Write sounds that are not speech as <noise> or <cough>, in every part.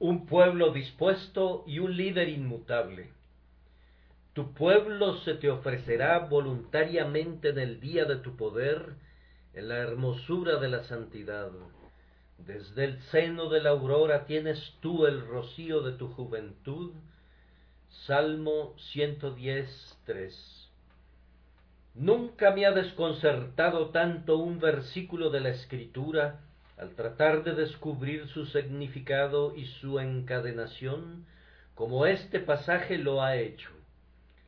un pueblo dispuesto y un líder inmutable. Tu pueblo se te ofrecerá voluntariamente en el día de tu poder, en la hermosura de la santidad. Desde el seno de la aurora tienes tú el rocío de tu juventud. Salmo 110.3 Nunca me ha desconcertado tanto un versículo de la Escritura al tratar de descubrir su significado y su encadenación, como este pasaje lo ha hecho.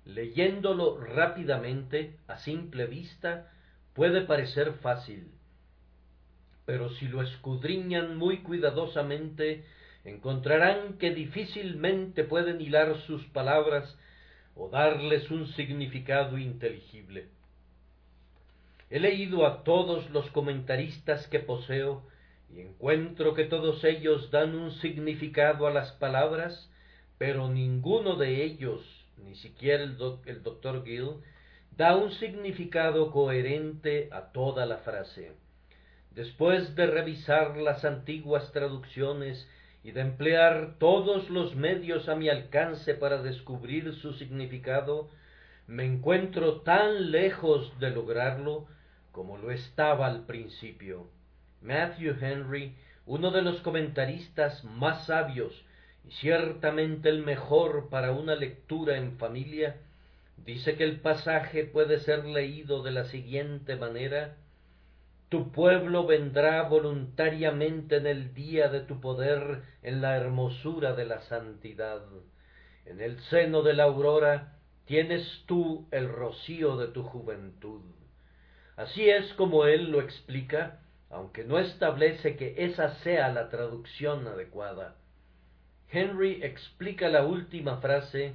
Leyéndolo rápidamente, a simple vista, puede parecer fácil, pero si lo escudriñan muy cuidadosamente, encontrarán que difícilmente pueden hilar sus palabras o darles un significado inteligible. He leído a todos los comentaristas que poseo encuentro que todos ellos dan un significado a las palabras, pero ninguno de ellos, ni siquiera el, doctor Gill, da un significado coherente a toda la frase. Después de revisar las antiguas traducciones y de emplear todos los medios a mi alcance para descubrir su significado, me encuentro tan lejos de lograrlo como lo estaba al principio. Matthew Henry, uno de los comentaristas más sabios y ciertamente el mejor para una lectura en familia, dice que el pasaje puede ser leído de la siguiente manera Tu pueblo vendrá voluntariamente en el día de tu poder en la hermosura de la santidad. En el seno de la aurora tienes tú el rocío de tu juventud. Así es como él lo explica aunque no establece que esa sea la traducción adecuada. Henry explica la última frase,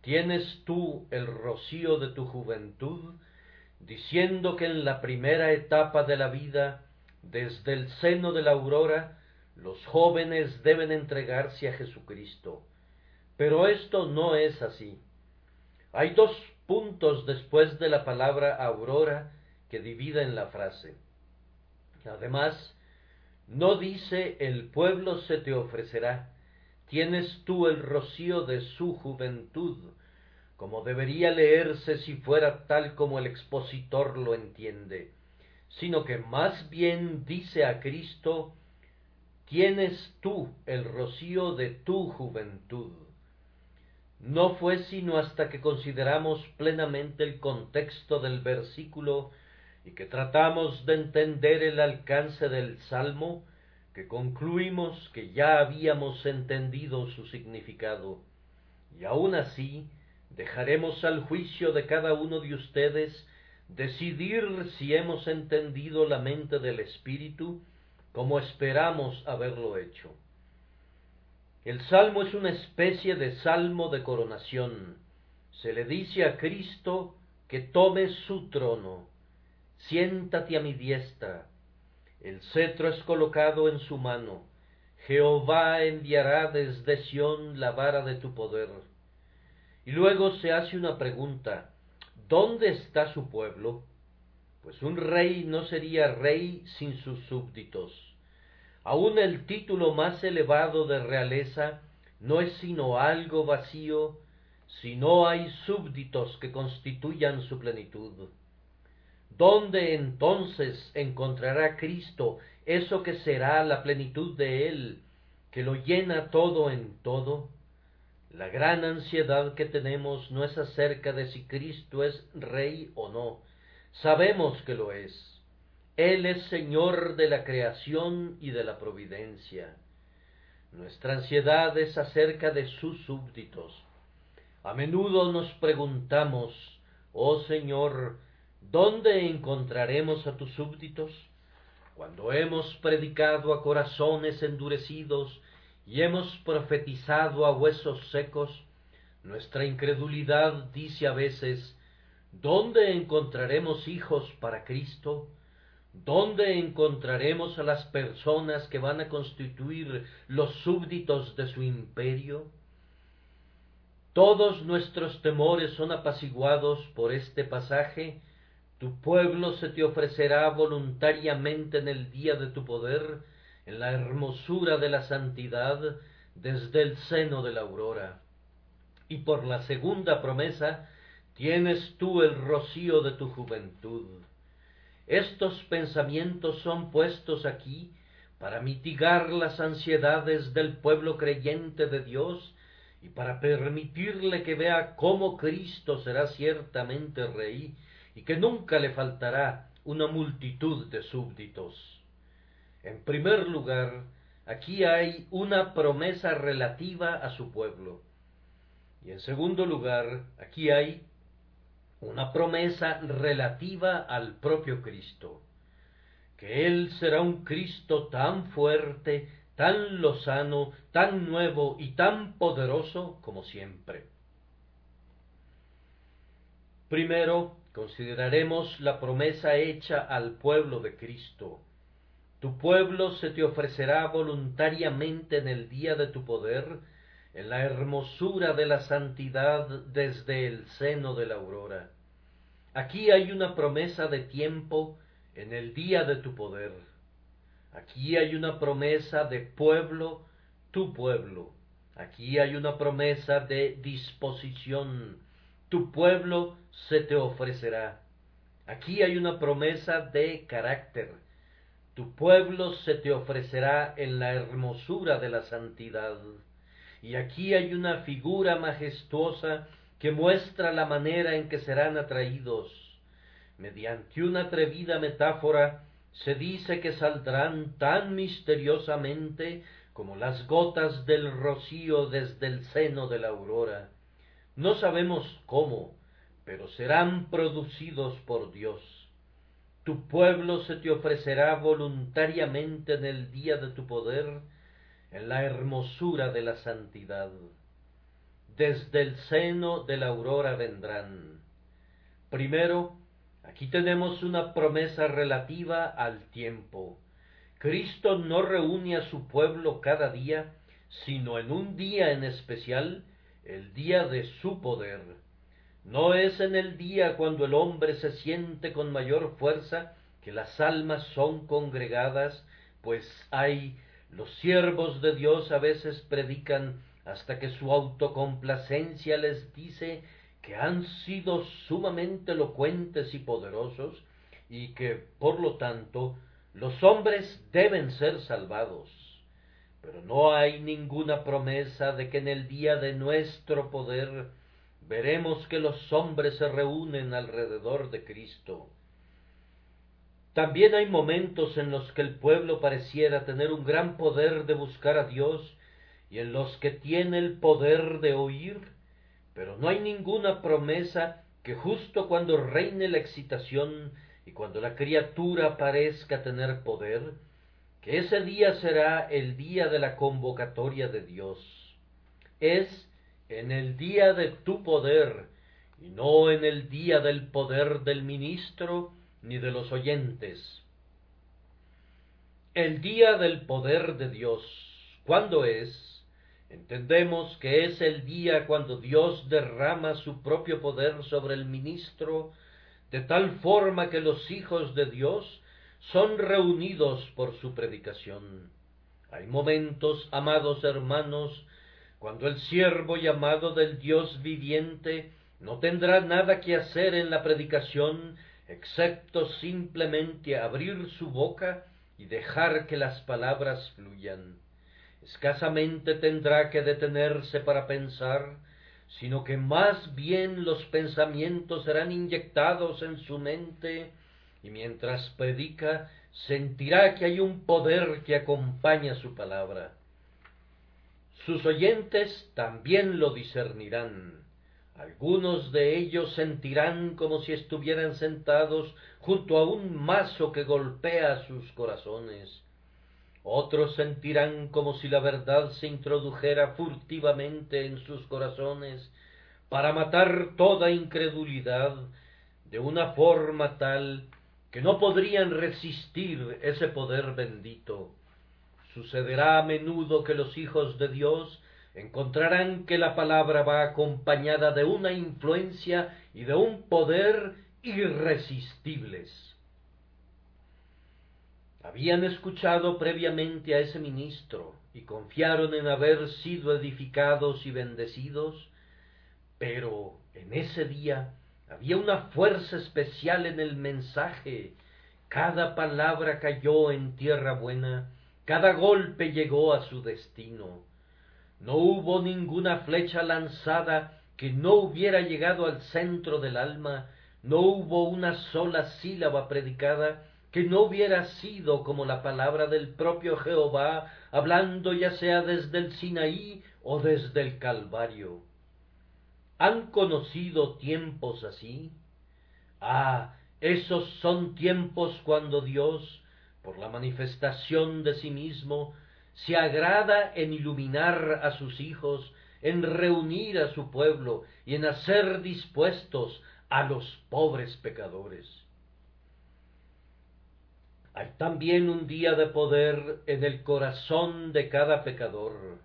tienes tú el rocío de tu juventud, diciendo que en la primera etapa de la vida, desde el seno de la aurora, los jóvenes deben entregarse a Jesucristo. Pero esto no es así. Hay dos puntos después de la palabra aurora que dividen la frase. Además, no dice el pueblo se te ofrecerá, tienes tú el rocío de su juventud, como debería leerse si fuera tal como el expositor lo entiende, sino que más bien dice a Cristo, tienes tú el rocío de tu juventud. No fue sino hasta que consideramos plenamente el contexto del versículo y que tratamos de entender el alcance del Salmo, que concluimos que ya habíamos entendido su significado, y aun así dejaremos al juicio de cada uno de ustedes decidir si hemos entendido la mente del Espíritu como esperamos haberlo hecho. El salmo es una especie de salmo de coronación. Se le dice a Cristo que tome su trono, siéntate a mi diestra. El cetro es colocado en su mano. Jehová enviará desde Sión la vara de tu poder. Y luego se hace una pregunta. ¿Dónde está su pueblo? Pues un rey no sería rey sin sus súbditos. Aun el título más elevado de realeza no es sino algo vacío si no hay súbditos que constituyan su plenitud. ¿Dónde entonces encontrará Cristo eso que será la plenitud de Él, que lo llena todo en todo? La gran ansiedad que tenemos no es acerca de si Cristo es rey o no. Sabemos que lo es. Él es Señor de la creación y de la providencia. Nuestra ansiedad es acerca de sus súbditos. A menudo nos preguntamos, oh Señor, ¿Dónde encontraremos a tus súbditos? Cuando hemos predicado a corazones endurecidos y hemos profetizado a huesos secos, nuestra incredulidad dice a veces, ¿dónde encontraremos hijos para Cristo? ¿Dónde encontraremos a las personas que van a constituir los súbditos de su imperio? Todos nuestros temores son apaciguados por este pasaje tu pueblo se te ofrecerá voluntariamente en el día de tu poder, en la hermosura de la santidad, desde el seno de la aurora. Y por la segunda promesa, tienes tú el rocío de tu juventud. Estos pensamientos son puestos aquí para mitigar las ansiedades del pueblo creyente de Dios y para permitirle que vea cómo Cristo será ciertamente rey y que nunca le faltará una multitud de súbditos. En primer lugar, aquí hay una promesa relativa a su pueblo. Y en segundo lugar, aquí hay una promesa relativa al propio Cristo, que Él será un Cristo tan fuerte, tan lozano, tan nuevo y tan poderoso como siempre. Primero, consideraremos la promesa hecha al pueblo de Cristo. Tu pueblo se te ofrecerá voluntariamente en el día de tu poder, en la hermosura de la santidad desde el seno de la aurora. Aquí hay una promesa de tiempo en el día de tu poder. Aquí hay una promesa de pueblo, tu pueblo. Aquí hay una promesa de disposición. Tu pueblo se te ofrecerá. Aquí hay una promesa de carácter. Tu pueblo se te ofrecerá en la hermosura de la santidad. Y aquí hay una figura majestuosa que muestra la manera en que serán atraídos. Mediante una atrevida metáfora, se dice que saldrán tan misteriosamente como las gotas del rocío desde el seno de la aurora. No sabemos cómo, pero serán producidos por Dios. Tu pueblo se te ofrecerá voluntariamente en el día de tu poder, en la hermosura de la santidad. Desde el seno de la aurora vendrán. Primero, aquí tenemos una promesa relativa al tiempo. Cristo no reúne a su pueblo cada día, sino en un día en especial, el día de su poder. No es en el día cuando el hombre se siente con mayor fuerza que las almas son congregadas, pues hay los siervos de Dios a veces predican hasta que su autocomplacencia les dice que han sido sumamente elocuentes y poderosos y que, por lo tanto, los hombres deben ser salvados. Pero no hay ninguna promesa de que en el día de nuestro poder veremos que los hombres se reúnen alrededor de Cristo. También hay momentos en los que el pueblo pareciera tener un gran poder de buscar a Dios y en los que tiene el poder de oír, pero no hay ninguna promesa que justo cuando reine la excitación y cuando la criatura parezca tener poder, que ese día será el día de la convocatoria de Dios. Es en el día de tu poder y no en el día del poder del ministro ni de los oyentes. El día del poder de Dios, ¿cuándo es? Entendemos que es el día cuando Dios derrama su propio poder sobre el ministro, de tal forma que los hijos de Dios son reunidos por su predicación. Hay momentos, amados hermanos, cuando el siervo llamado del Dios viviente no tendrá nada que hacer en la predicación excepto simplemente abrir su boca y dejar que las palabras fluyan. Escasamente tendrá que detenerse para pensar, sino que más bien los pensamientos serán inyectados en su mente, y mientras predica sentirá que hay un poder que acompaña su palabra. Sus oyentes también lo discernirán algunos de ellos sentirán como si estuvieran sentados junto a un mazo que golpea sus corazones. Otros sentirán como si la verdad se introdujera furtivamente en sus corazones para matar toda incredulidad de una forma tal que no podrían resistir ese poder bendito. Sucederá a menudo que los hijos de Dios encontrarán que la palabra va acompañada de una influencia y de un poder irresistibles. Habían escuchado previamente a ese ministro, y confiaron en haber sido edificados y bendecidos, pero en ese día había una fuerza especial en el mensaje. Cada palabra cayó en tierra buena, cada golpe llegó a su destino. No hubo ninguna flecha lanzada que no hubiera llegado al centro del alma, no hubo una sola sílaba predicada que no hubiera sido como la palabra del propio Jehová, hablando ya sea desde el Sinaí o desde el Calvario. ¿Han conocido tiempos así? Ah, esos son tiempos cuando Dios, por la manifestación de sí mismo, se agrada en iluminar a sus hijos, en reunir a su pueblo y en hacer dispuestos a los pobres pecadores. Hay también un día de poder en el corazón de cada pecador,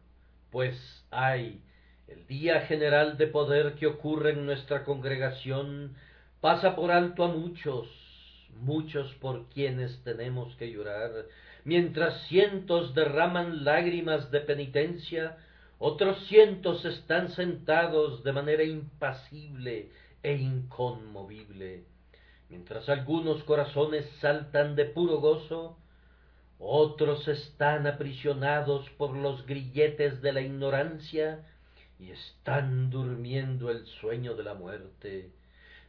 pues hay el día general de poder que ocurre en nuestra congregación pasa por alto a muchos, muchos por quienes tenemos que llorar, mientras cientos derraman lágrimas de penitencia, otros cientos están sentados de manera impasible e inconmovible Mientras algunos corazones saltan de puro gozo, otros están aprisionados por los grilletes de la ignorancia y están durmiendo el sueño de la muerte.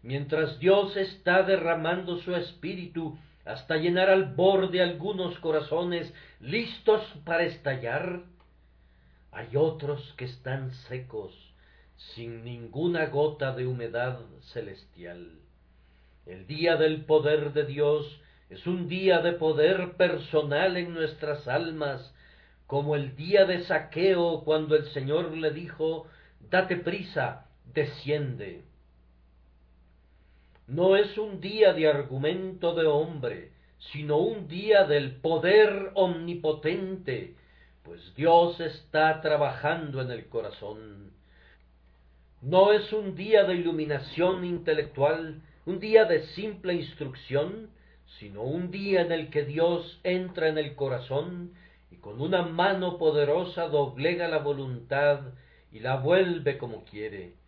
Mientras Dios está derramando su espíritu hasta llenar al borde algunos corazones listos para estallar, hay otros que están secos, sin ninguna gota de humedad celestial. El día del poder de Dios es un día de poder personal en nuestras almas, como el día de saqueo cuando el Señor le dijo, date prisa, desciende. No es un día de argumento de hombre, sino un día del poder omnipotente, pues Dios está trabajando en el corazón. No es un día de iluminación intelectual, un día de simple instrucción, sino un día en el que Dios entra en el corazón y con una mano poderosa doblega la voluntad y la vuelve como quiere.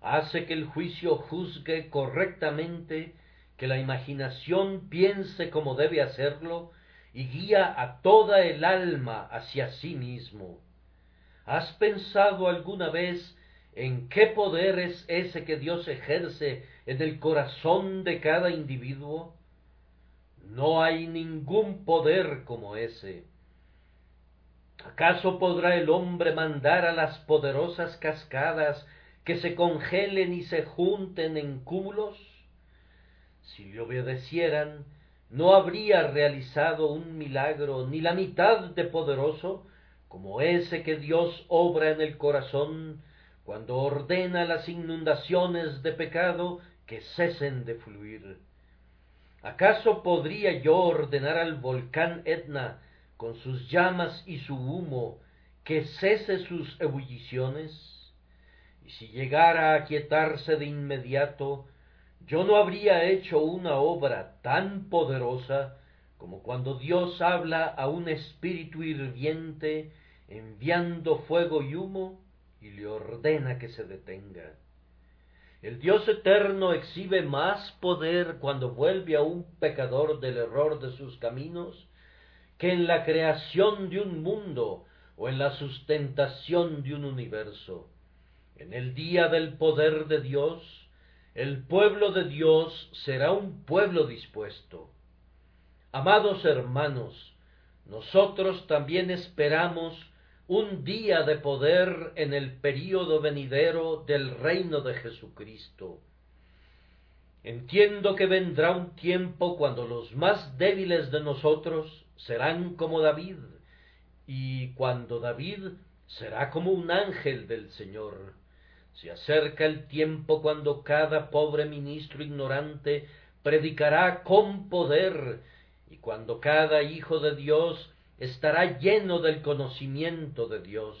Hace que el juicio juzgue correctamente, que la imaginación piense como debe hacerlo y guía a toda el alma hacia sí mismo. ¿Has pensado alguna vez en qué poder es ese que Dios ejerce en el corazón de cada individuo? No hay ningún poder como ese. ¿Acaso podrá el hombre mandar a las poderosas cascadas que se congelen y se junten en cúmulos? Si le obedecieran, no habría realizado un milagro ni la mitad de poderoso como ese que Dios obra en el corazón cuando ordena las inundaciones de pecado que cesen de fluir. ¿Acaso podría yo ordenar al volcán Etna, con sus llamas y su humo, que cese sus ebulliciones? Si llegara a aquietarse de inmediato, yo no habría hecho una obra tan poderosa como cuando Dios habla a un espíritu hirviente, enviando fuego y humo, y le ordena que se detenga. El Dios eterno exhibe más poder cuando vuelve a un pecador del error de sus caminos que en la creación de un mundo o en la sustentación de un universo. En el día del poder de Dios, el pueblo de Dios será un pueblo dispuesto. Amados hermanos, nosotros también esperamos un día de poder en el período venidero del reino de Jesucristo. Entiendo que vendrá un tiempo cuando los más débiles de nosotros serán como David, y cuando David será como un ángel del Señor. Se acerca el tiempo cuando cada pobre ministro ignorante predicará con poder, y cuando cada hijo de Dios estará lleno del conocimiento de Dios.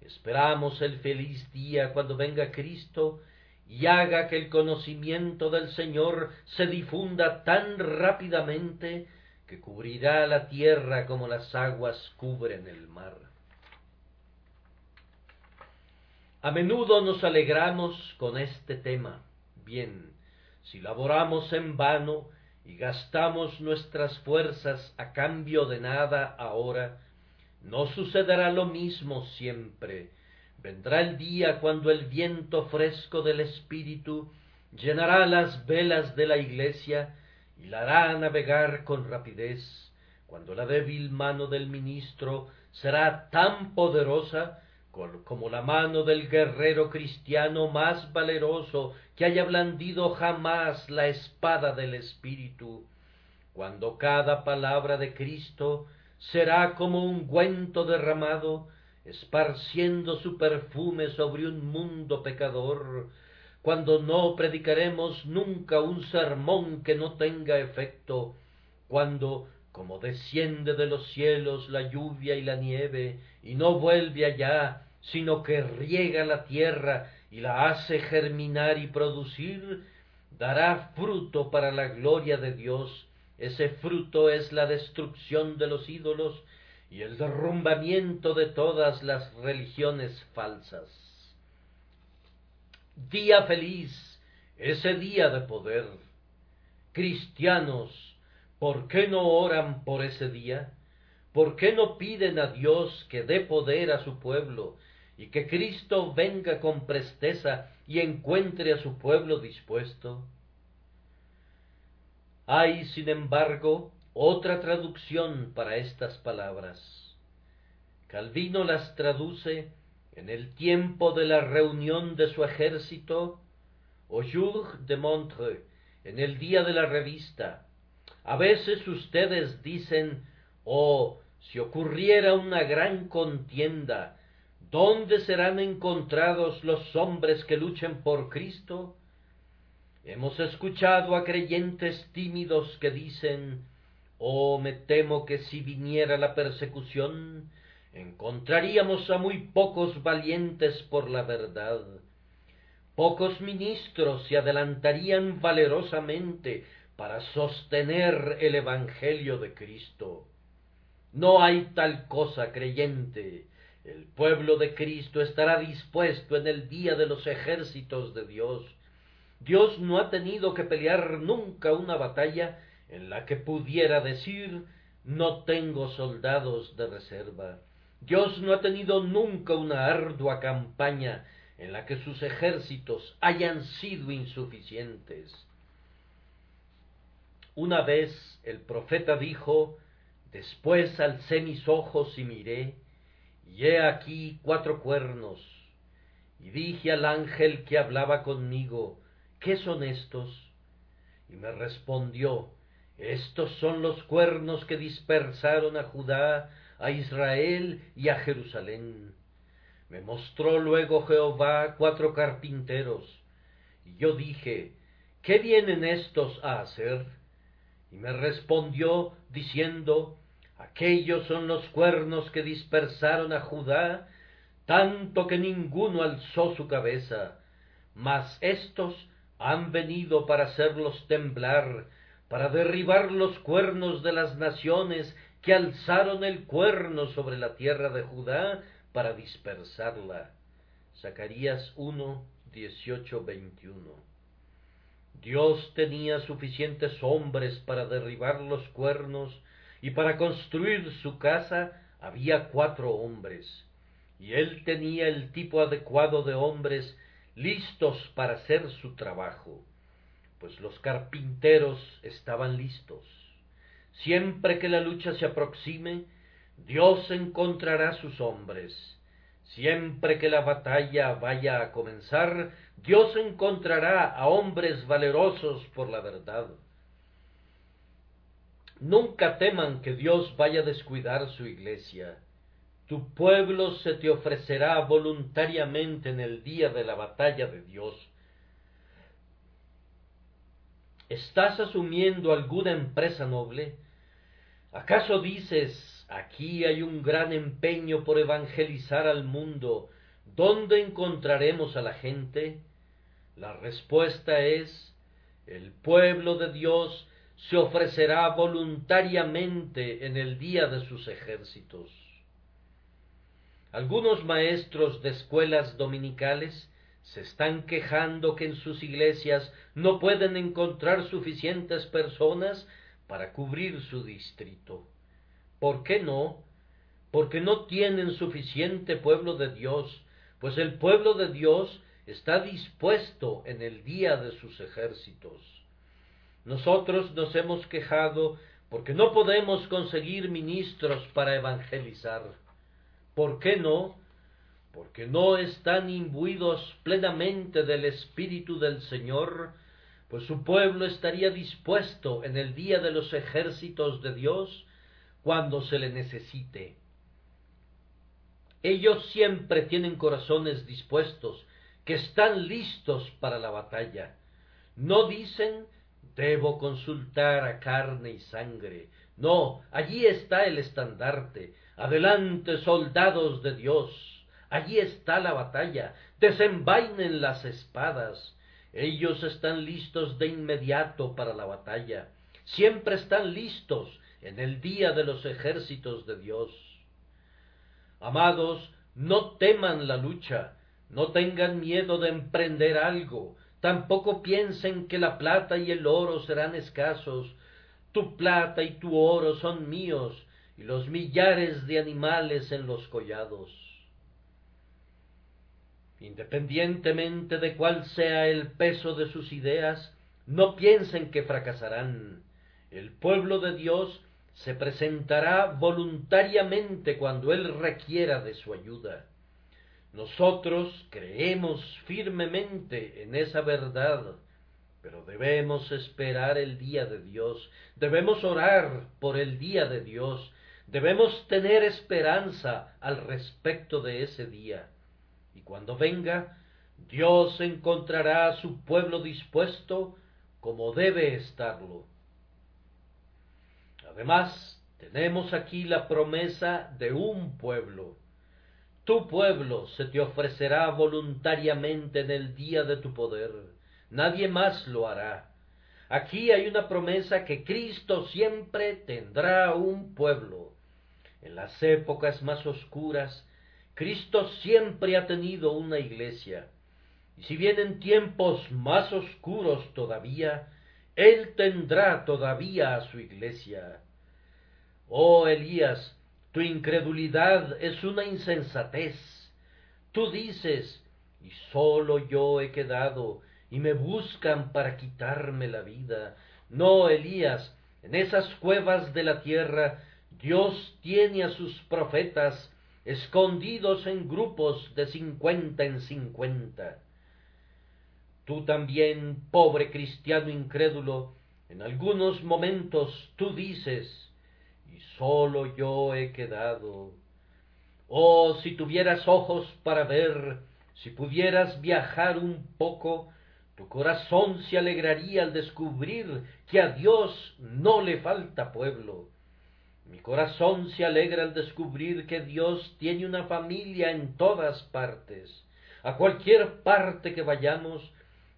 Esperamos el feliz día cuando venga Cristo y haga que el conocimiento del Señor se difunda tan rápidamente que cubrirá la tierra como las aguas cubren el mar. A menudo nos alegramos con este tema. Bien, si laboramos en vano y gastamos nuestras fuerzas a cambio de nada ahora, no sucederá lo mismo siempre. Vendrá el día cuando el viento fresco del Espíritu llenará las velas de la iglesia y la hará navegar con rapidez, cuando la débil mano del ministro será tan poderosa como la mano del guerrero cristiano más valeroso que haya blandido jamás la espada del Espíritu, cuando cada palabra de Cristo será como un ungüento derramado, esparciendo su perfume sobre un mundo pecador, cuando no predicaremos nunca un sermón que no tenga efecto, cuando, como desciende de los cielos la lluvia y la nieve, y no vuelve allá, sino que riega la tierra y la hace germinar y producir, dará fruto para la gloria de Dios. Ese fruto es la destrucción de los ídolos y el derrumbamiento de todas las religiones falsas. Día feliz, ese día de poder. Cristianos, ¿por qué no oran por ese día? ¿Por qué no piden a Dios que dé poder a su pueblo y que Cristo venga con presteza y encuentre a su pueblo dispuesto? Hay, sin embargo, otra traducción para estas palabras. Calvino las traduce en el tiempo de la reunión de su ejército, au jour de Montreux, en el día de la revista. A veces ustedes dicen, oh, si ocurriera una gran contienda, ¿dónde serán encontrados los hombres que luchen por Cristo? Hemos escuchado a creyentes tímidos que dicen, oh, me temo que si viniera la persecución, encontraríamos a muy pocos valientes por la verdad. Pocos ministros se adelantarían valerosamente para sostener el Evangelio de Cristo. No hay tal cosa creyente. El pueblo de Cristo estará dispuesto en el día de los ejércitos de Dios. Dios no ha tenido que pelear nunca una batalla en la que pudiera decir no tengo soldados de reserva. Dios no ha tenido nunca una ardua campaña en la que sus ejércitos hayan sido insuficientes. Una vez el profeta dijo, después alcé mis ojos y miré, y he aquí cuatro cuernos, y dije al ángel que hablaba conmigo, ¿qué son estos? Y me respondió, estos son los cuernos que dispersaron a Judá a Israel y a Jerusalén. Me mostró luego Jehová cuatro carpinteros, y yo dije, ¿qué vienen estos a hacer? Y me respondió diciendo, aquellos son los cuernos que dispersaron a Judá, tanto que ninguno alzó su cabeza, mas estos han venido para hacerlos temblar, para derribar los cuernos de las naciones que alzaron el cuerno sobre la tierra de Judá para dispersarla. Zacarías 1, 18, 21. Dios tenía suficientes hombres para derribar los cuernos y para construir su casa había cuatro hombres. Y él tenía el tipo adecuado de hombres listos para hacer su trabajo, pues los carpinteros estaban listos. Siempre que la lucha se aproxime, Dios encontrará sus hombres. Siempre que la batalla vaya a comenzar, Dios encontrará a hombres valerosos por la verdad. Nunca teman que Dios vaya a descuidar su iglesia. Tu pueblo se te ofrecerá voluntariamente en el día de la batalla de Dios. ¿Estás asumiendo alguna empresa noble? ¿Acaso dices, aquí hay un gran empeño por evangelizar al mundo, ¿dónde encontraremos a la gente? La respuesta es, el pueblo de Dios se ofrecerá voluntariamente en el día de sus ejércitos. Algunos maestros de escuelas dominicales se están quejando que en sus iglesias no pueden encontrar suficientes personas para cubrir su distrito. ¿Por qué no? Porque no tienen suficiente pueblo de Dios, pues el pueblo de Dios está dispuesto en el día de sus ejércitos. Nosotros nos hemos quejado porque no podemos conseguir ministros para evangelizar. ¿Por qué no? Porque no están imbuidos plenamente del Espíritu del Señor, pues su pueblo estaría dispuesto en el día de los ejércitos de Dios cuando se le necesite. Ellos siempre tienen corazones dispuestos, que están listos para la batalla. No dicen debo consultar a carne y sangre. No, allí está el estandarte. Adelante, soldados de Dios. Allí está la batalla. Desenvainen las espadas. Ellos están listos de inmediato para la batalla. Siempre están listos en el día de los ejércitos de Dios. Amados, no teman la lucha, no tengan miedo de emprender algo, tampoco piensen que la plata y el oro serán escasos. Tu plata y tu oro son míos, y los millares de animales en los collados. Independientemente de cuál sea el peso de sus ideas, no piensen que fracasarán. El pueblo de Dios se presentará voluntariamente cuando Él requiera de su ayuda. Nosotros creemos firmemente en esa verdad, pero debemos esperar el día de Dios, debemos orar por el día de Dios, debemos tener esperanza al respecto de ese día. Y cuando venga, Dios encontrará a su pueblo dispuesto como debe estarlo. Además, tenemos aquí la promesa de un pueblo. Tu pueblo se te ofrecerá voluntariamente en el día de tu poder. Nadie más lo hará. Aquí hay una promesa que Cristo siempre tendrá un pueblo. En las épocas más oscuras, Cristo siempre ha tenido una iglesia. Y si vienen tiempos más oscuros todavía, Él tendrá todavía a su iglesia. Oh Elías, tu incredulidad es una insensatez. Tú dices, y sólo yo he quedado, y me buscan para quitarme la vida. No, Elías, en esas cuevas de la tierra, Dios tiene a sus profetas escondidos en grupos de cincuenta en cincuenta. Tú también, pobre cristiano incrédulo, en algunos momentos tú dices, y sólo yo he quedado. Oh, si tuvieras ojos para ver, si pudieras viajar un poco, tu corazón se alegraría al descubrir que a Dios no le falta pueblo. Mi corazón se alegra al descubrir que Dios tiene una familia en todas partes. A cualquier parte que vayamos,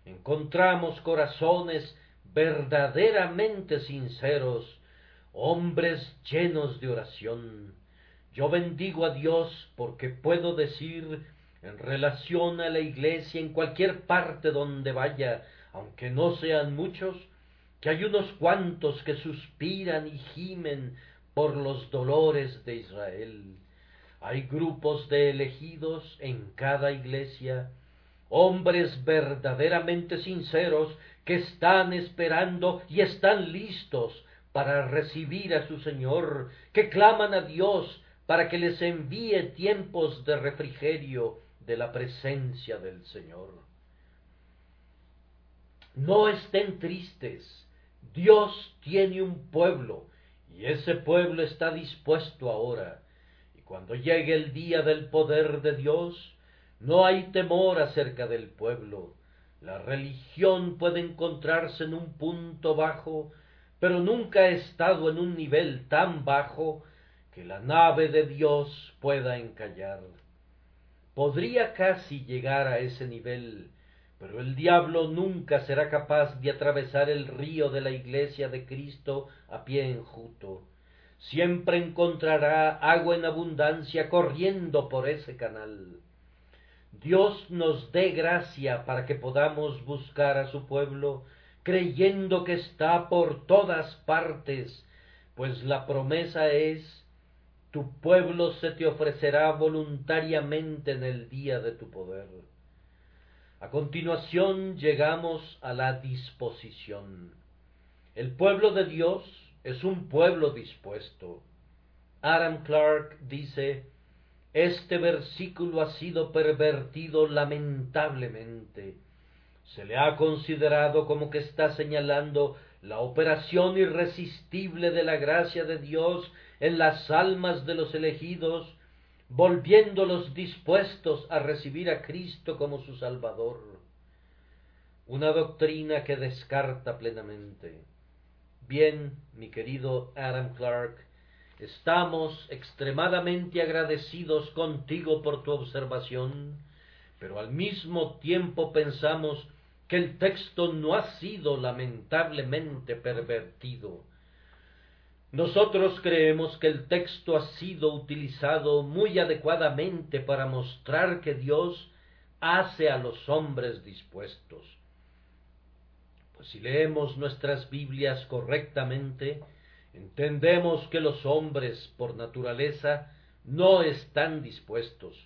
encontramos corazones verdaderamente sinceros, hombres llenos de oración. Yo bendigo a Dios porque puedo decir en relación a la iglesia en cualquier parte donde vaya, aunque no sean muchos, que hay unos cuantos que suspiran y gimen por los dolores de Israel. Hay grupos de elegidos en cada iglesia, hombres verdaderamente sinceros que están esperando y están listos para recibir a su Señor, que claman a Dios para que les envíe tiempos de refrigerio de la presencia del Señor. No estén tristes, Dios tiene un pueblo, y ese pueblo está dispuesto ahora, y cuando llegue el día del poder de Dios, no hay temor acerca del pueblo. La religión puede encontrarse en un punto bajo, pero nunca ha estado en un nivel tan bajo que la nave de Dios pueda encallar. Podría casi llegar a ese nivel, pero el diablo nunca será capaz de atravesar el río de la iglesia de Cristo a pie enjuto. Siempre encontrará agua en abundancia corriendo por ese canal. Dios nos dé gracia para que podamos buscar a su pueblo, creyendo que está por todas partes, pues la promesa es tu pueblo se te ofrecerá voluntariamente en el día de tu poder. A continuación llegamos a la disposición. El pueblo de Dios es un pueblo dispuesto. Adam Clark dice, este versículo ha sido pervertido lamentablemente. Se le ha considerado como que está señalando la operación irresistible de la gracia de Dios en las almas de los elegidos, volviéndolos dispuestos a recibir a Cristo como su Salvador. Una doctrina que descarta plenamente. Bien, mi querido Adam Clark, estamos extremadamente agradecidos contigo por tu observación, pero al mismo tiempo pensamos que el texto no ha sido lamentablemente pervertido. Nosotros creemos que el texto ha sido utilizado muy adecuadamente para mostrar que Dios hace a los hombres dispuestos. Pues si leemos nuestras Biblias correctamente, entendemos que los hombres por naturaleza no están dispuestos.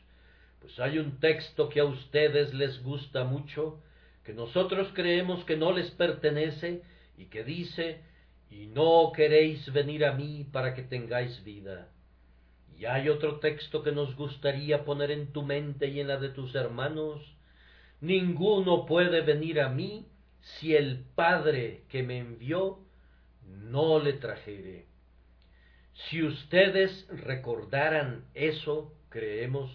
Pues hay un texto que a ustedes les gusta mucho, que nosotros creemos que no les pertenece y que dice y no queréis venir a mí para que tengáis vida. Y hay otro texto que nos gustaría poner en tu mente y en la de tus hermanos. Ninguno puede venir a mí si el Padre que me envió no le trajere. Si ustedes recordaran eso, creemos,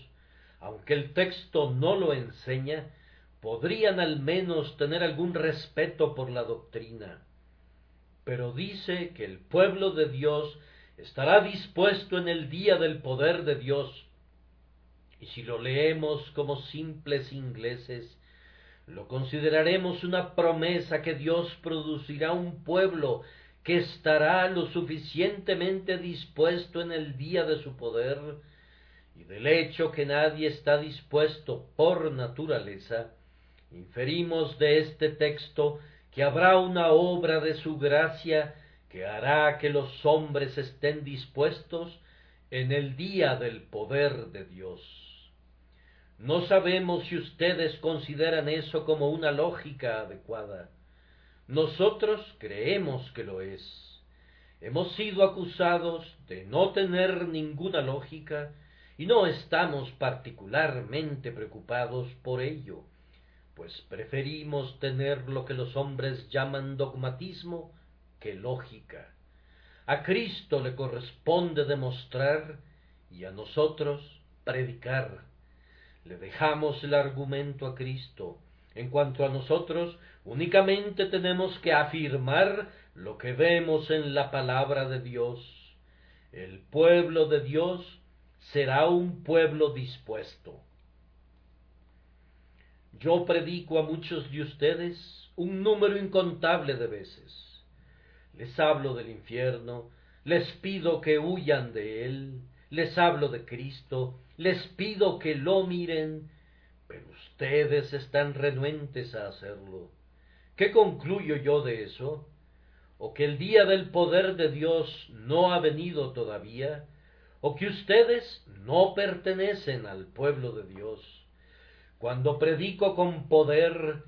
aunque el texto no lo enseña, podrían al menos tener algún respeto por la doctrina pero dice que el pueblo de Dios estará dispuesto en el día del poder de Dios. Y si lo leemos como simples ingleses, lo consideraremos una promesa que Dios producirá un pueblo que estará lo suficientemente dispuesto en el día de su poder, y del hecho que nadie está dispuesto por naturaleza, inferimos de este texto que habrá una obra de su gracia que hará que los hombres estén dispuestos en el día del poder de Dios. No sabemos si ustedes consideran eso como una lógica adecuada. Nosotros creemos que lo es. Hemos sido acusados de no tener ninguna lógica y no estamos particularmente preocupados por ello pues preferimos tener lo que los hombres llaman dogmatismo que lógica. A Cristo le corresponde demostrar y a nosotros predicar. Le dejamos el argumento a Cristo. En cuanto a nosotros, únicamente tenemos que afirmar lo que vemos en la palabra de Dios. El pueblo de Dios será un pueblo dispuesto. Yo predico a muchos de ustedes un número incontable de veces. Les hablo del infierno, les pido que huyan de él, les hablo de Cristo, les pido que lo miren, pero ustedes están renuentes a hacerlo. ¿Qué concluyo yo de eso? ¿O que el día del poder de Dios no ha venido todavía? ¿O que ustedes no pertenecen al pueblo de Dios? Cuando predico con poder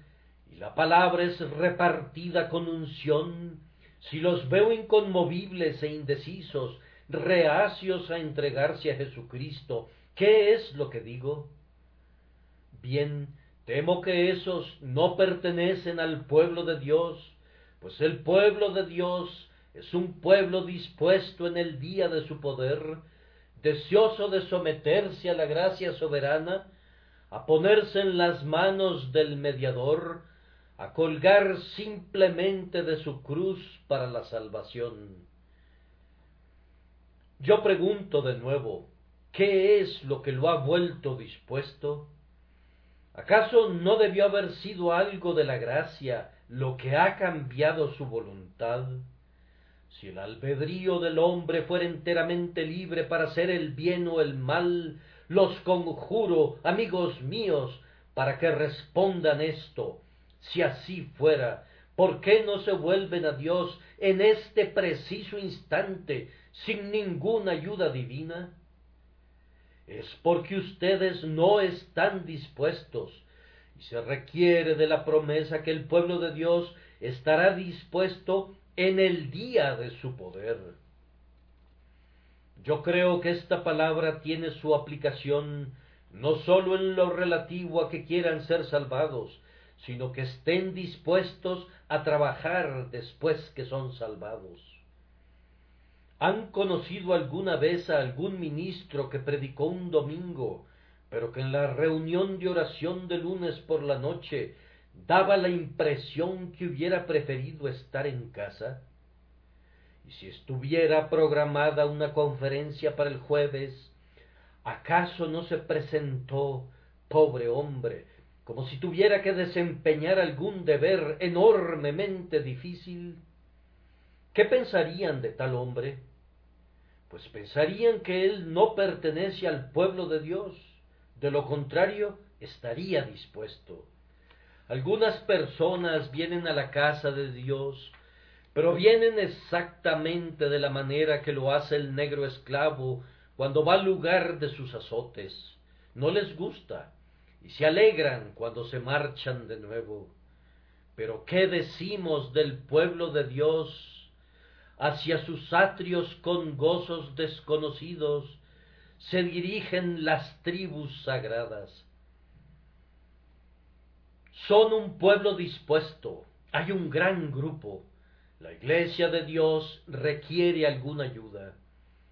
y la palabra es repartida con unción, si los veo inconmovibles e indecisos, reacios a entregarse a Jesucristo, ¿qué es lo que digo? Bien, temo que esos no pertenecen al pueblo de Dios, pues el pueblo de Dios es un pueblo dispuesto en el día de su poder, deseoso de someterse a la gracia soberana, a ponerse en las manos del mediador, a colgar simplemente de su cruz para la salvación. Yo pregunto de nuevo, ¿qué es lo que lo ha vuelto dispuesto? ¿Acaso no debió haber sido algo de la gracia lo que ha cambiado su voluntad? Si el albedrío del hombre fuera enteramente libre para hacer el bien o el mal, los conjuro, amigos míos, para que respondan esto. Si así fuera, ¿por qué no se vuelven a Dios en este preciso instante sin ninguna ayuda divina? Es porque ustedes no están dispuestos y se requiere de la promesa que el pueblo de Dios estará dispuesto en el día de su poder. Yo creo que esta palabra tiene su aplicación no sólo en lo relativo a que quieran ser salvados, sino que estén dispuestos a trabajar después que son salvados. ¿Han conocido alguna vez a algún ministro que predicó un domingo, pero que en la reunión de oración de lunes por la noche daba la impresión que hubiera preferido estar en casa? Si estuviera programada una conferencia para el jueves, ¿acaso no se presentó, pobre hombre, como si tuviera que desempeñar algún deber enormemente difícil? ¿Qué pensarían de tal hombre? Pues pensarían que él no pertenece al pueblo de Dios, de lo contrario estaría dispuesto. Algunas personas vienen a la casa de Dios, pero vienen exactamente de la manera que lo hace el negro esclavo cuando va al lugar de sus azotes. No les gusta y se alegran cuando se marchan de nuevo. Pero ¿qué decimos del pueblo de Dios hacia sus atrios con gozos desconocidos se dirigen las tribus sagradas. Son un pueblo dispuesto, hay un gran grupo. La iglesia de Dios requiere alguna ayuda.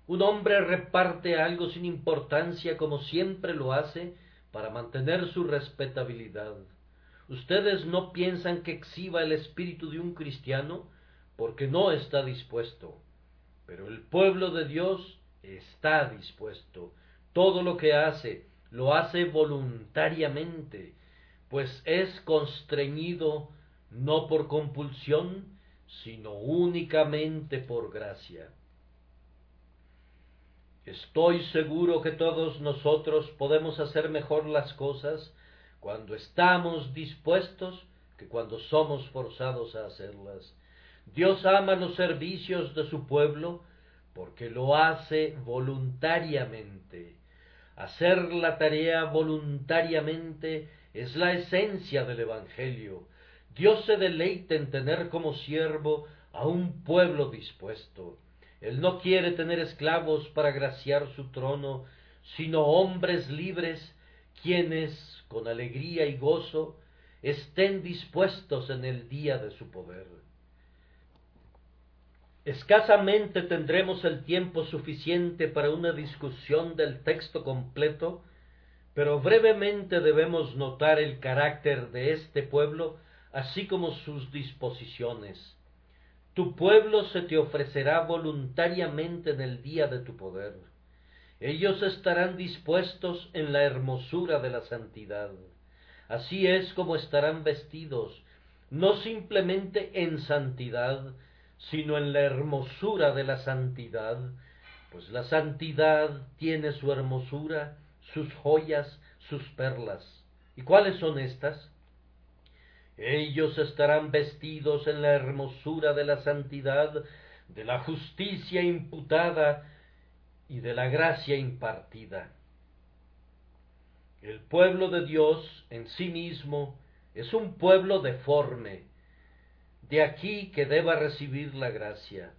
Un hombre reparte algo sin importancia como siempre lo hace para mantener su respetabilidad. Ustedes no piensan que exhiba el espíritu de un cristiano porque no está dispuesto. Pero el pueblo de Dios está dispuesto. Todo lo que hace, lo hace voluntariamente, pues es constreñido no por compulsión, sino únicamente por gracia. Estoy seguro que todos nosotros podemos hacer mejor las cosas cuando estamos dispuestos que cuando somos forzados a hacerlas. Dios ama los servicios de su pueblo porque lo hace voluntariamente. Hacer la tarea voluntariamente es la esencia del Evangelio. Dios se deleita en tener como siervo a un pueblo dispuesto. Él no quiere tener esclavos para graciar su trono, sino hombres libres, quienes, con alegría y gozo, estén dispuestos en el día de su poder. Escasamente tendremos el tiempo suficiente para una discusión del texto completo, pero brevemente debemos notar el carácter de este pueblo, así como sus disposiciones. Tu pueblo se te ofrecerá voluntariamente en el día de tu poder. Ellos estarán dispuestos en la hermosura de la santidad. Así es como estarán vestidos, no simplemente en santidad, sino en la hermosura de la santidad, pues la santidad tiene su hermosura, sus joyas, sus perlas. ¿Y cuáles son estas? Ellos estarán vestidos en la hermosura de la santidad, de la justicia imputada y de la gracia impartida. El pueblo de Dios en sí mismo es un pueblo deforme, de aquí que deba recibir la gracia.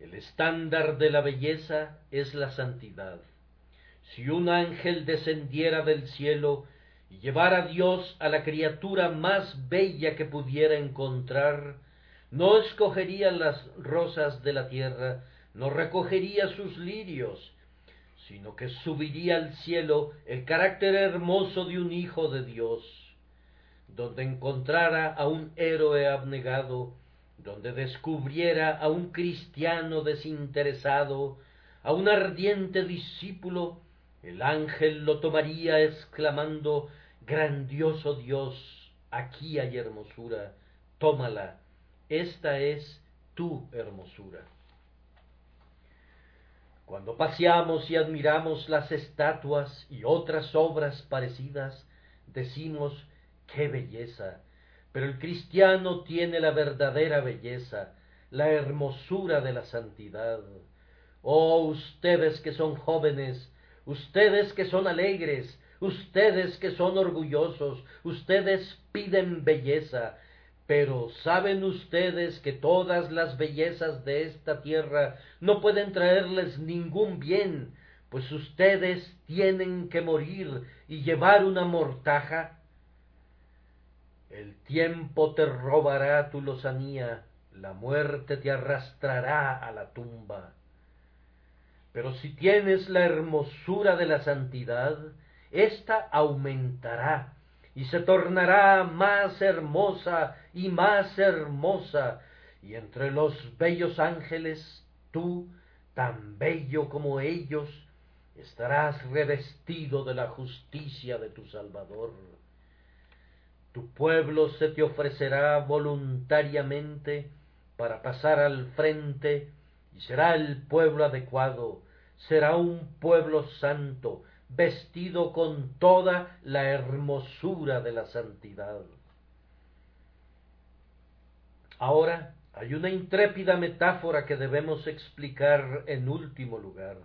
El estándar de la belleza es la santidad. Si un ángel descendiera del cielo y llevara a Dios a la criatura más bella que pudiera encontrar, no escogería las rosas de la tierra, no recogería sus lirios, sino que subiría al cielo el carácter hermoso de un hijo de Dios donde encontrara a un héroe abnegado, donde descubriera a un cristiano desinteresado, a un ardiente discípulo, el ángel lo tomaría exclamando grandioso Dios, aquí hay hermosura, tómala, esta es tu hermosura. Cuando paseamos y admiramos las estatuas y otras obras parecidas, decimos, qué belleza, pero el cristiano tiene la verdadera belleza, la hermosura de la santidad. Oh, ustedes que son jóvenes, ustedes que son alegres, ustedes que son orgullosos, ustedes piden belleza, pero ¿saben ustedes que todas las bellezas de esta tierra no pueden traerles ningún bien, pues ustedes tienen que morir y llevar una mortaja? El tiempo te robará tu lozanía, la muerte te arrastrará a la tumba. Pero si tienes la hermosura de la santidad, ésta aumentará y se tornará más hermosa y más hermosa, y entre los bellos ángeles tú, tan bello como ellos, estarás revestido de la justicia de tu Salvador. Tu pueblo se te ofrecerá voluntariamente para pasar al frente y será el pueblo adecuado, será un pueblo santo, vestido con toda la hermosura de la santidad. Ahora hay una intrépida metáfora que debemos explicar en último lugar.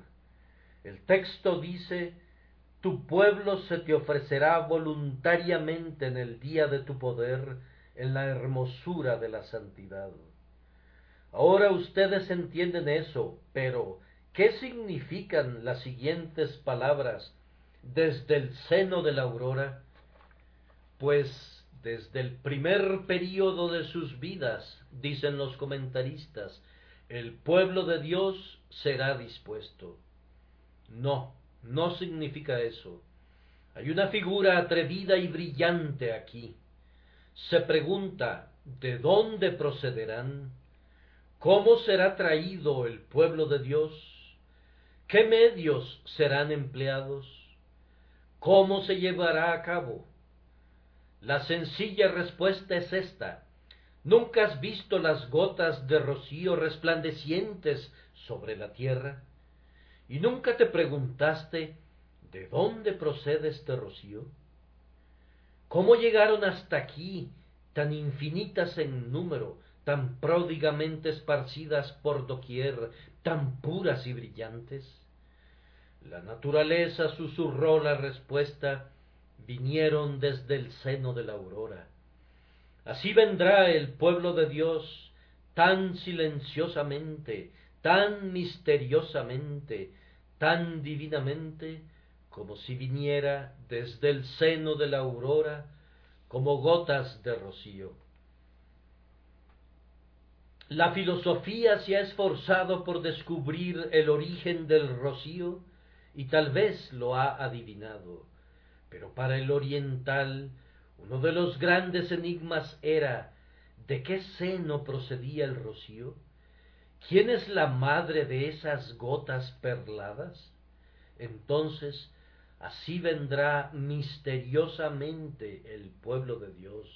El texto dice, tu pueblo se te ofrecerá voluntariamente en el día de tu poder en la hermosura de la santidad. Ahora ustedes entienden eso, pero ¿qué significan las siguientes palabras desde el seno de la aurora, pues desde el primer período de sus vidas, dicen los comentaristas, el pueblo de Dios será dispuesto. No, no significa eso. Hay una figura atrevida y brillante aquí. Se pregunta, ¿de dónde procederán? ¿Cómo será traído el pueblo de Dios? ¿Qué medios serán empleados? ¿Cómo se llevará a cabo? La sencilla respuesta es esta. ¿Nunca has visto las gotas de rocío resplandecientes sobre la tierra? ¿Y nunca te preguntaste de dónde procede este rocío? ¿Cómo llegaron hasta aquí, tan infinitas en número, tan pródigamente esparcidas por doquier, tan puras y brillantes? La naturaleza susurró la respuesta, vinieron desde el seno de la aurora. Así vendrá el pueblo de Dios tan silenciosamente, tan misteriosamente, tan divinamente, como si viniera desde el seno de la aurora, como gotas de rocío. La filosofía se ha esforzado por descubrir el origen del rocío, y tal vez lo ha adivinado. Pero para el oriental uno de los grandes enigmas era ¿de qué seno procedía el rocío? ¿Quién es la madre de esas gotas perladas? Entonces así vendrá misteriosamente el pueblo de Dios.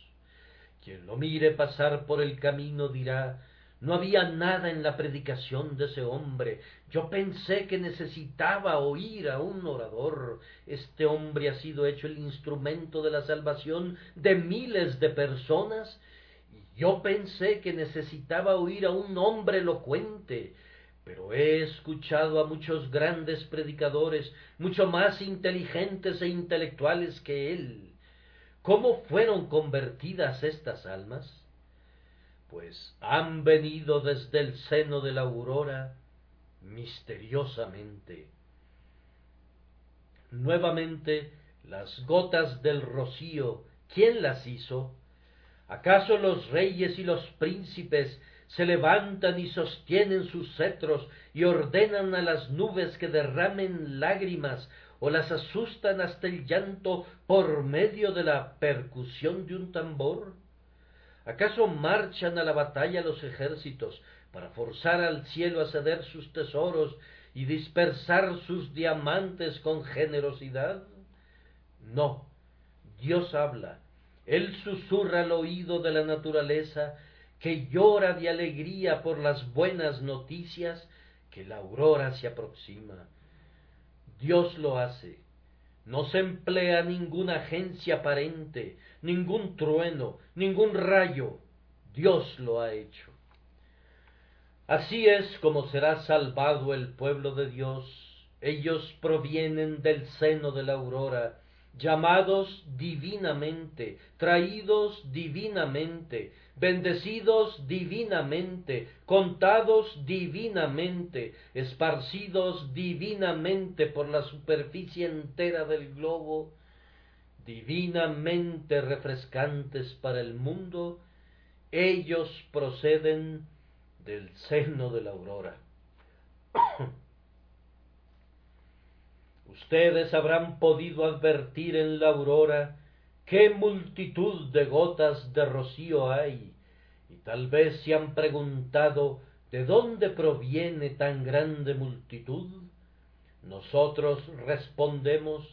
Quien lo mire pasar por el camino dirá no había nada en la predicación de ese hombre. Yo pensé que necesitaba oír a un orador. Este hombre ha sido hecho el instrumento de la salvación de miles de personas. Yo pensé que necesitaba oír a un hombre elocuente. Pero he escuchado a muchos grandes predicadores, mucho más inteligentes e intelectuales que él. ¿Cómo fueron convertidas estas almas? Pues han venido desde el seno de la aurora misteriosamente. Nuevamente, las gotas del rocío, ¿quién las hizo? ¿Acaso los reyes y los príncipes se levantan y sostienen sus cetros y ordenan a las nubes que derramen lágrimas o las asustan hasta el llanto por medio de la percusión de un tambor? ¿Acaso marchan a la batalla los ejércitos para forzar al cielo a ceder sus tesoros y dispersar sus diamantes con generosidad? No, Dios habla, Él susurra al oído de la naturaleza que llora de alegría por las buenas noticias que la aurora se aproxima. Dios lo hace. No se emplea ninguna agencia aparente, ningún trueno, ningún rayo. Dios lo ha hecho. Así es como será salvado el pueblo de Dios. Ellos provienen del seno de la aurora, llamados divinamente, traídos divinamente, bendecidos divinamente, contados divinamente, esparcidos divinamente por la superficie entera del globo, divinamente refrescantes para el mundo, ellos proceden del seno de la aurora. <coughs> Ustedes habrán podido advertir en la aurora qué multitud de gotas de rocío hay, y tal vez se han preguntado de dónde proviene tan grande multitud. Nosotros respondemos,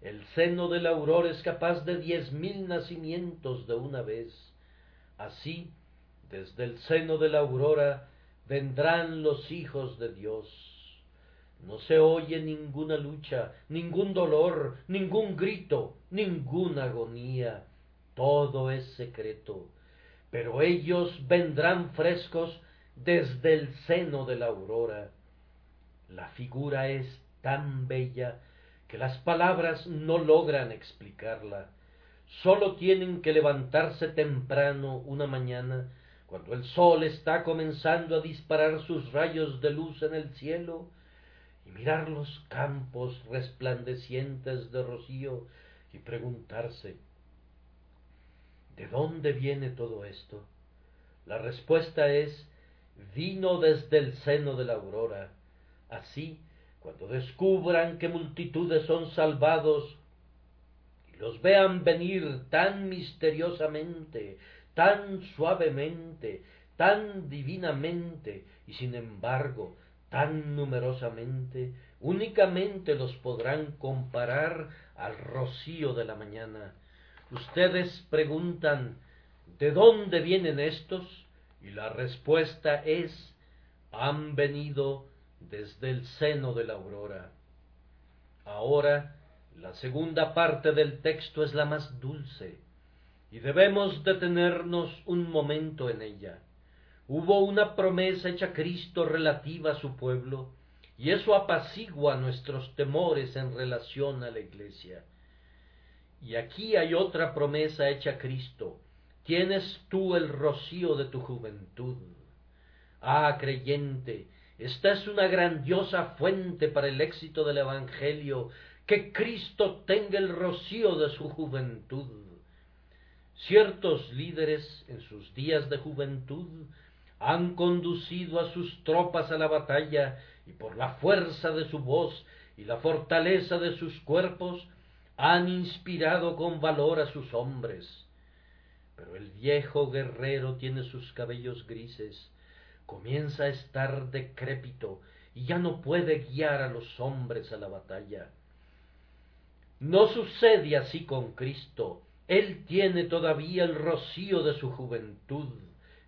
el seno de la aurora es capaz de diez mil nacimientos de una vez. Así, desde el seno de la aurora vendrán los hijos de Dios no se oye ninguna lucha, ningún dolor, ningún grito, ninguna agonía. Todo es secreto. Pero ellos vendrán frescos desde el seno de la aurora. La figura es tan bella que las palabras no logran explicarla. Sólo tienen que levantarse temprano una mañana, cuando el sol está comenzando a disparar sus rayos de luz en el cielo, mirar los campos resplandecientes de rocío y preguntarse ¿De dónde viene todo esto? La respuesta es vino desde el seno de la aurora. Así, cuando descubran que multitudes son salvados y los vean venir tan misteriosamente, tan suavemente, tan divinamente, y sin embargo tan numerosamente, únicamente los podrán comparar al rocío de la mañana. Ustedes preguntan, ¿de dónde vienen estos? Y la respuesta es, han venido desde el seno de la aurora. Ahora, la segunda parte del texto es la más dulce, y debemos detenernos un momento en ella. Hubo una promesa hecha a Cristo relativa a su pueblo, y eso apacigua nuestros temores en relación a la iglesia. Y aquí hay otra promesa hecha a Cristo. Tienes tú el rocío de tu juventud. Ah, creyente, esta es una grandiosa fuente para el éxito del Evangelio, que Cristo tenga el rocío de su juventud. Ciertos líderes en sus días de juventud han conducido a sus tropas a la batalla y por la fuerza de su voz y la fortaleza de sus cuerpos han inspirado con valor a sus hombres. Pero el viejo guerrero tiene sus cabellos grises, comienza a estar decrépito y ya no puede guiar a los hombres a la batalla. No sucede así con Cristo, Él tiene todavía el rocío de su juventud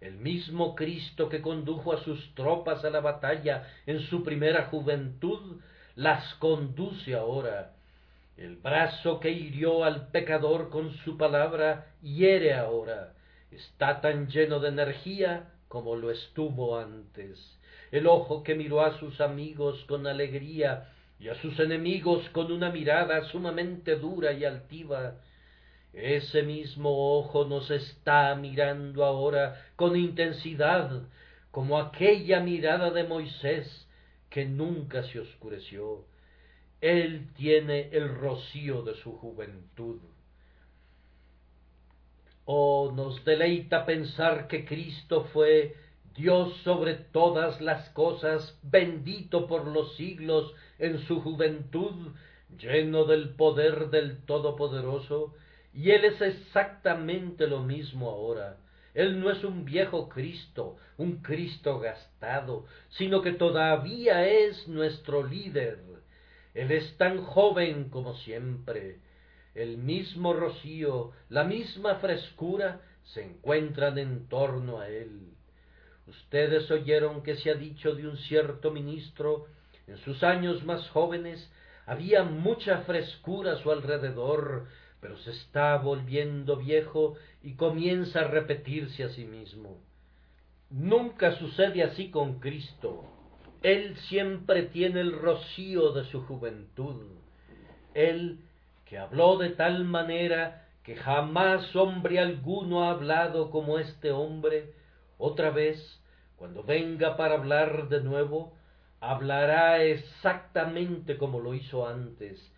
el mismo Cristo que condujo a sus tropas a la batalla en su primera juventud, las conduce ahora. El brazo que hirió al pecador con su palabra hiere ahora. Está tan lleno de energía como lo estuvo antes. El ojo que miró a sus amigos con alegría y a sus enemigos con una mirada sumamente dura y altiva, ese mismo ojo nos está mirando ahora con intensidad, como aquella mirada de Moisés que nunca se oscureció. Él tiene el rocío de su juventud. Oh, nos deleita pensar que Cristo fue Dios sobre todas las cosas, bendito por los siglos en su juventud, lleno del poder del Todopoderoso, y Él es exactamente lo mismo ahora. Él no es un viejo Cristo, un Cristo gastado, sino que todavía es nuestro líder. Él es tan joven como siempre. el mismo rocío, la misma frescura se encuentran en torno a él. Ustedes oyeron que se ha dicho de un cierto ministro, en sus años más jóvenes había mucha frescura a su alrededor, pero se está volviendo viejo y comienza a repetirse a sí mismo. Nunca sucede así con Cristo. Él siempre tiene el rocío de su juventud. Él, que habló de tal manera que jamás hombre alguno ha hablado como este hombre, otra vez, cuando venga para hablar de nuevo, hablará exactamente como lo hizo antes.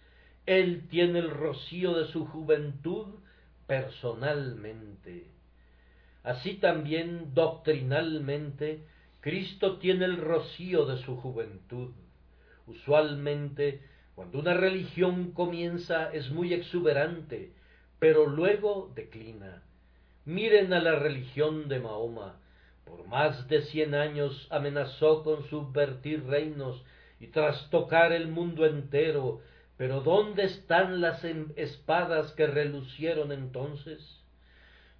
Él tiene el rocío de su juventud personalmente. Así también doctrinalmente, Cristo tiene el rocío de su juventud. Usualmente, cuando una religión comienza es muy exuberante, pero luego declina. Miren a la religión de Mahoma. Por más de cien años amenazó con subvertir reinos y trastocar el mundo entero, pero ¿dónde están las espadas que relucieron entonces?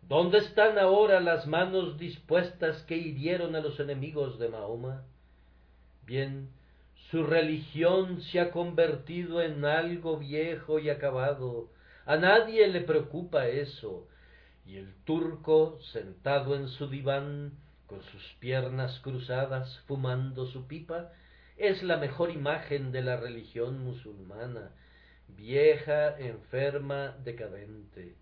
¿Dónde están ahora las manos dispuestas que hirieron a los enemigos de Mahoma? Bien, su religión se ha convertido en algo viejo y acabado, a nadie le preocupa eso. Y el turco, sentado en su diván, con sus piernas cruzadas, fumando su pipa, es la mejor imagen de la religión musulmana, vieja, enferma, decadente.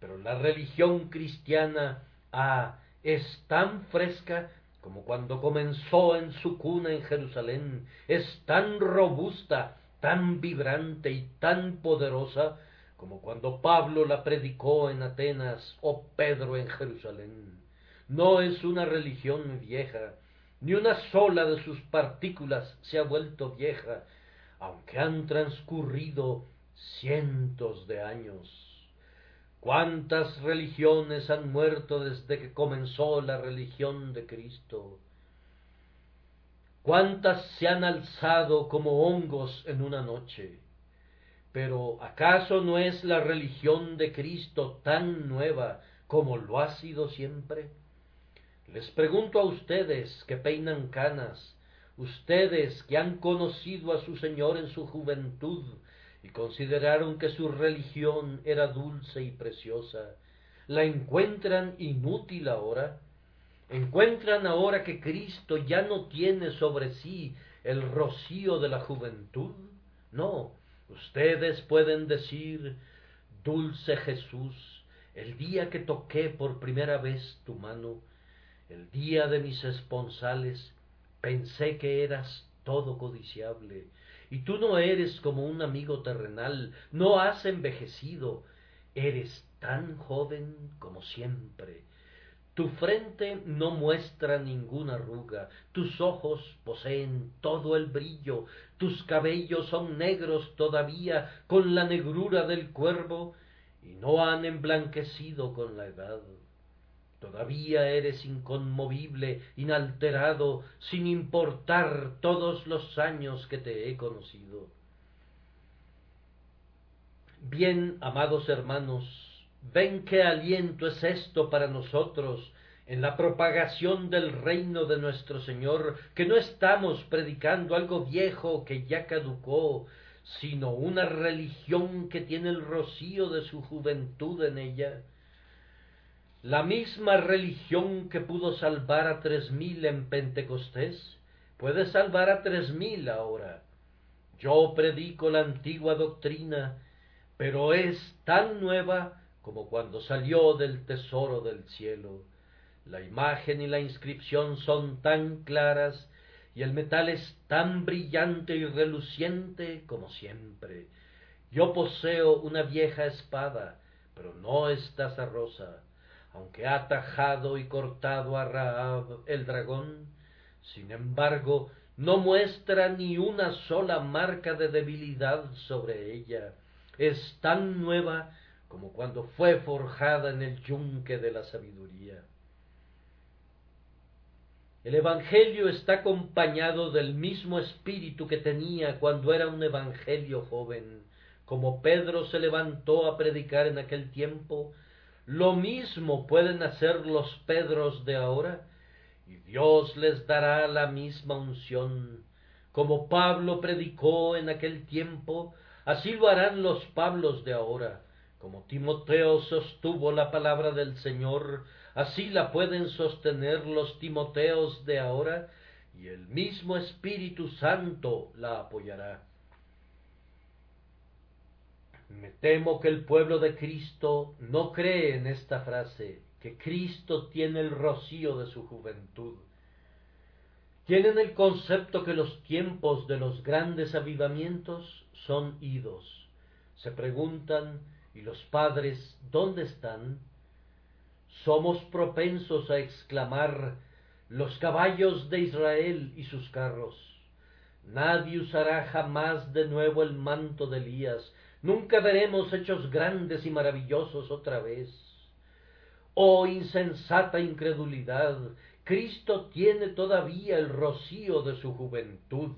Pero la religión cristiana, ah, es tan fresca como cuando comenzó en su cuna en Jerusalén, es tan robusta, tan vibrante y tan poderosa como cuando Pablo la predicó en Atenas o Pedro en Jerusalén. No es una religión vieja, ni una sola de sus partículas se ha vuelto vieja, aunque han transcurrido cientos de años. ¿Cuántas religiones han muerto desde que comenzó la religión de Cristo? ¿Cuántas se han alzado como hongos en una noche? Pero ¿acaso no es la religión de Cristo tan nueva como lo ha sido siempre? Les pregunto a ustedes que peinan canas, ustedes que han conocido a su Señor en su juventud y consideraron que su religión era dulce y preciosa, ¿la encuentran inútil ahora? ¿Encuentran ahora que Cristo ya no tiene sobre sí el rocío de la juventud? No, Ustedes pueden decir, dulce Jesús, el día que toqué por primera vez tu mano, el día de mis esponsales, pensé que eras todo codiciable, y tú no eres como un amigo terrenal, no has envejecido, eres tan joven como siempre, tu frente no muestra ninguna arruga, tus ojos poseen todo el brillo, tus cabellos son negros todavía con la negrura del cuervo y no han emblanquecido con la edad. Todavía eres inconmovible, inalterado, sin importar todos los años que te he conocido. Bien, amados hermanos, Ven qué aliento es esto para nosotros en la propagación del reino de nuestro Señor, que no estamos predicando algo viejo que ya caducó, sino una religión que tiene el rocío de su juventud en ella. La misma religión que pudo salvar a tres mil en Pentecostés, puede salvar a tres mil ahora. Yo predico la antigua doctrina, pero es tan nueva como cuando salió del tesoro del cielo. La imagen y la inscripción son tan claras y el metal es tan brillante y reluciente como siempre. Yo poseo una vieja espada, pero no es taza rosa, aunque ha tajado y cortado a Raab el dragón, sin embargo, no muestra ni una sola marca de debilidad sobre ella. Es tan nueva como cuando fue forjada en el yunque de la sabiduría. El Evangelio está acompañado del mismo espíritu que tenía cuando era un Evangelio joven, como Pedro se levantó a predicar en aquel tiempo, lo mismo pueden hacer los Pedros de ahora, y Dios les dará la misma unción. Como Pablo predicó en aquel tiempo, así lo harán los Pablos de ahora. Como Timoteo sostuvo la palabra del Señor, así la pueden sostener los Timoteos de ahora, y el mismo Espíritu Santo la apoyará. Me temo que el pueblo de Cristo no cree en esta frase, que Cristo tiene el rocío de su juventud. Tienen el concepto que los tiempos de los grandes avivamientos son idos. Se preguntan, ¿y los padres dónde están? Somos propensos a exclamar, los caballos de Israel y sus carros. Nadie usará jamás de nuevo el manto de Elías, nunca veremos hechos grandes y maravillosos otra vez. Oh insensata incredulidad, Cristo tiene todavía el rocío de su juventud.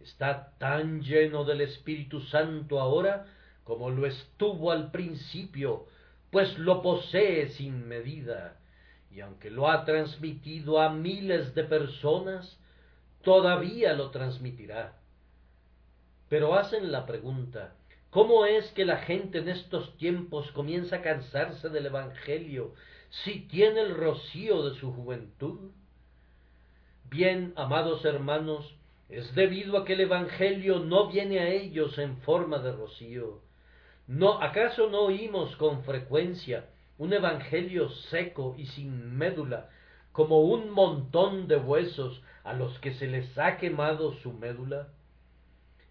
Está tan lleno del Espíritu Santo ahora como lo estuvo al principio, pues lo posee sin medida. Y aunque lo ha transmitido a miles de personas, todavía lo transmitirá. Pero hacen la pregunta, ¿cómo es que la gente en estos tiempos comienza a cansarse del Evangelio si tiene el rocío de su juventud? Bien, amados hermanos, es debido a que el Evangelio no viene a ellos en forma de rocío. ¿No, acaso no oímos con frecuencia un Evangelio seco y sin médula, como un montón de huesos a los que se les ha quemado su médula?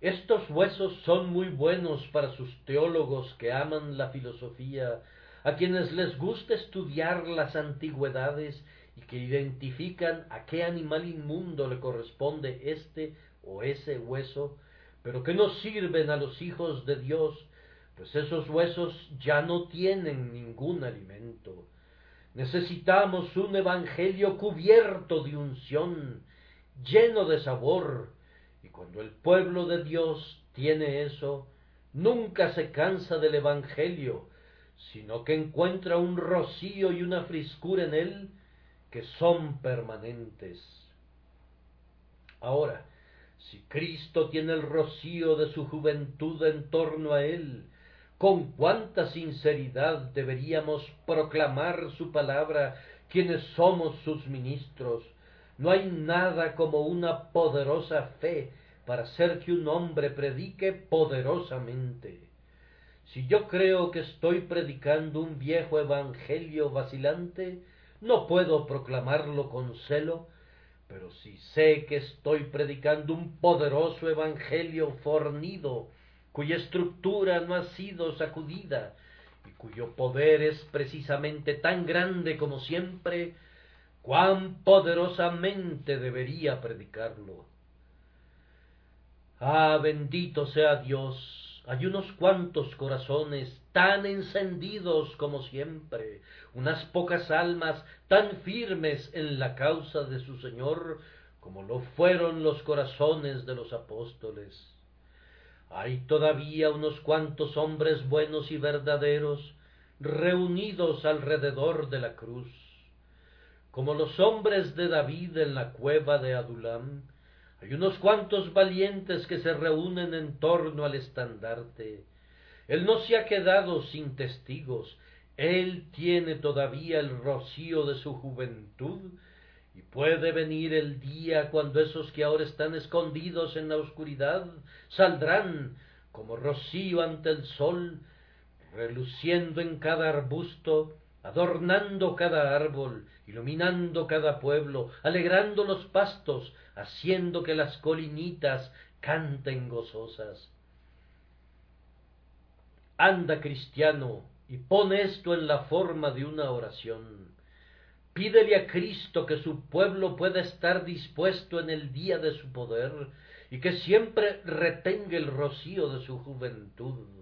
Estos huesos son muy buenos para sus teólogos que aman la filosofía a quienes les gusta estudiar las antigüedades y que identifican a qué animal inmundo le corresponde este o ese hueso, pero que no sirven a los hijos de Dios, pues esos huesos ya no tienen ningún alimento. Necesitamos un evangelio cubierto de unción, lleno de sabor, y cuando el pueblo de Dios tiene eso, nunca se cansa del evangelio, sino que encuentra un rocío y una frescura en él que son permanentes. Ahora, si Cristo tiene el rocío de su juventud en torno a él, con cuánta sinceridad deberíamos proclamar su palabra quienes somos sus ministros. No hay nada como una poderosa fe para hacer que un hombre predique poderosamente. Si yo creo que estoy predicando un viejo evangelio vacilante, no puedo proclamarlo con celo, pero si sé que estoy predicando un poderoso evangelio fornido, cuya estructura no ha sido sacudida y cuyo poder es precisamente tan grande como siempre, cuán poderosamente debería predicarlo. Ah, bendito sea Dios, hay unos cuantos corazones tan encendidos como siempre, unas pocas almas tan firmes en la causa de su Señor como lo fueron los corazones de los apóstoles. Hay todavía unos cuantos hombres buenos y verdaderos reunidos alrededor de la cruz, como los hombres de David en la cueva de Adulam, hay unos cuantos valientes que se reúnen en torno al estandarte. Él no se ha quedado sin testigos. Él tiene todavía el rocío de su juventud y puede venir el día cuando esos que ahora están escondidos en la oscuridad saldrán como rocío ante el sol, reluciendo en cada arbusto, adornando cada árbol, iluminando cada pueblo, alegrando los pastos, haciendo que las colinitas canten gozosas. Anda, cristiano, y pon esto en la forma de una oración. Pídele a Cristo que su pueblo pueda estar dispuesto en el día de su poder y que siempre retenga el rocío de su juventud.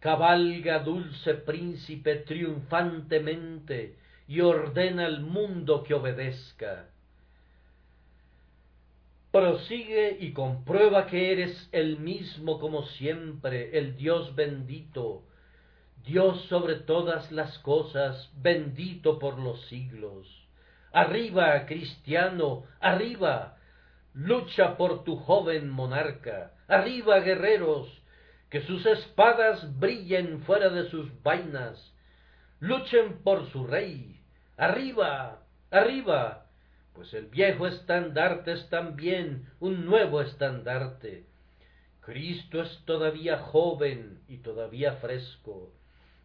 Cabalga, dulce príncipe, triunfantemente y ordena al mundo que obedezca prosigue y comprueba que eres el mismo como siempre, el Dios bendito, Dios sobre todas las cosas, bendito por los siglos. Arriba, cristiano, arriba, lucha por tu joven monarca, arriba, guerreros, que sus espadas brillen fuera de sus vainas, luchen por su rey, arriba, arriba, pues el viejo estandarte es también un nuevo estandarte. Cristo es todavía joven y todavía fresco,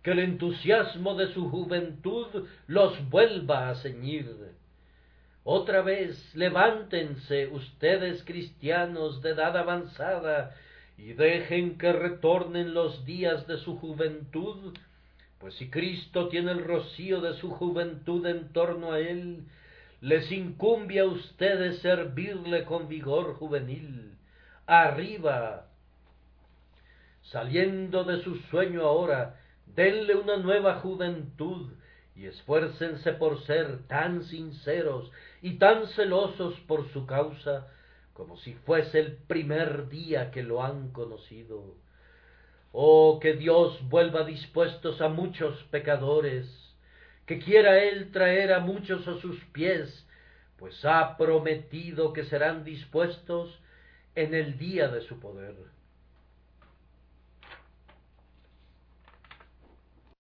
que el entusiasmo de su juventud los vuelva a ceñir. Otra vez levántense ustedes cristianos de edad avanzada y dejen que retornen los días de su juventud, pues si Cristo tiene el rocío de su juventud en torno a él, les incumbe a ustedes servirle con vigor juvenil. Arriba, saliendo de su sueño ahora, denle una nueva juventud y esfuércense por ser tan sinceros y tan celosos por su causa como si fuese el primer día que lo han conocido. Oh, que Dios vuelva dispuestos a muchos pecadores, que quiera Él traer a muchos a sus pies, pues ha prometido que serán dispuestos en el día de su poder.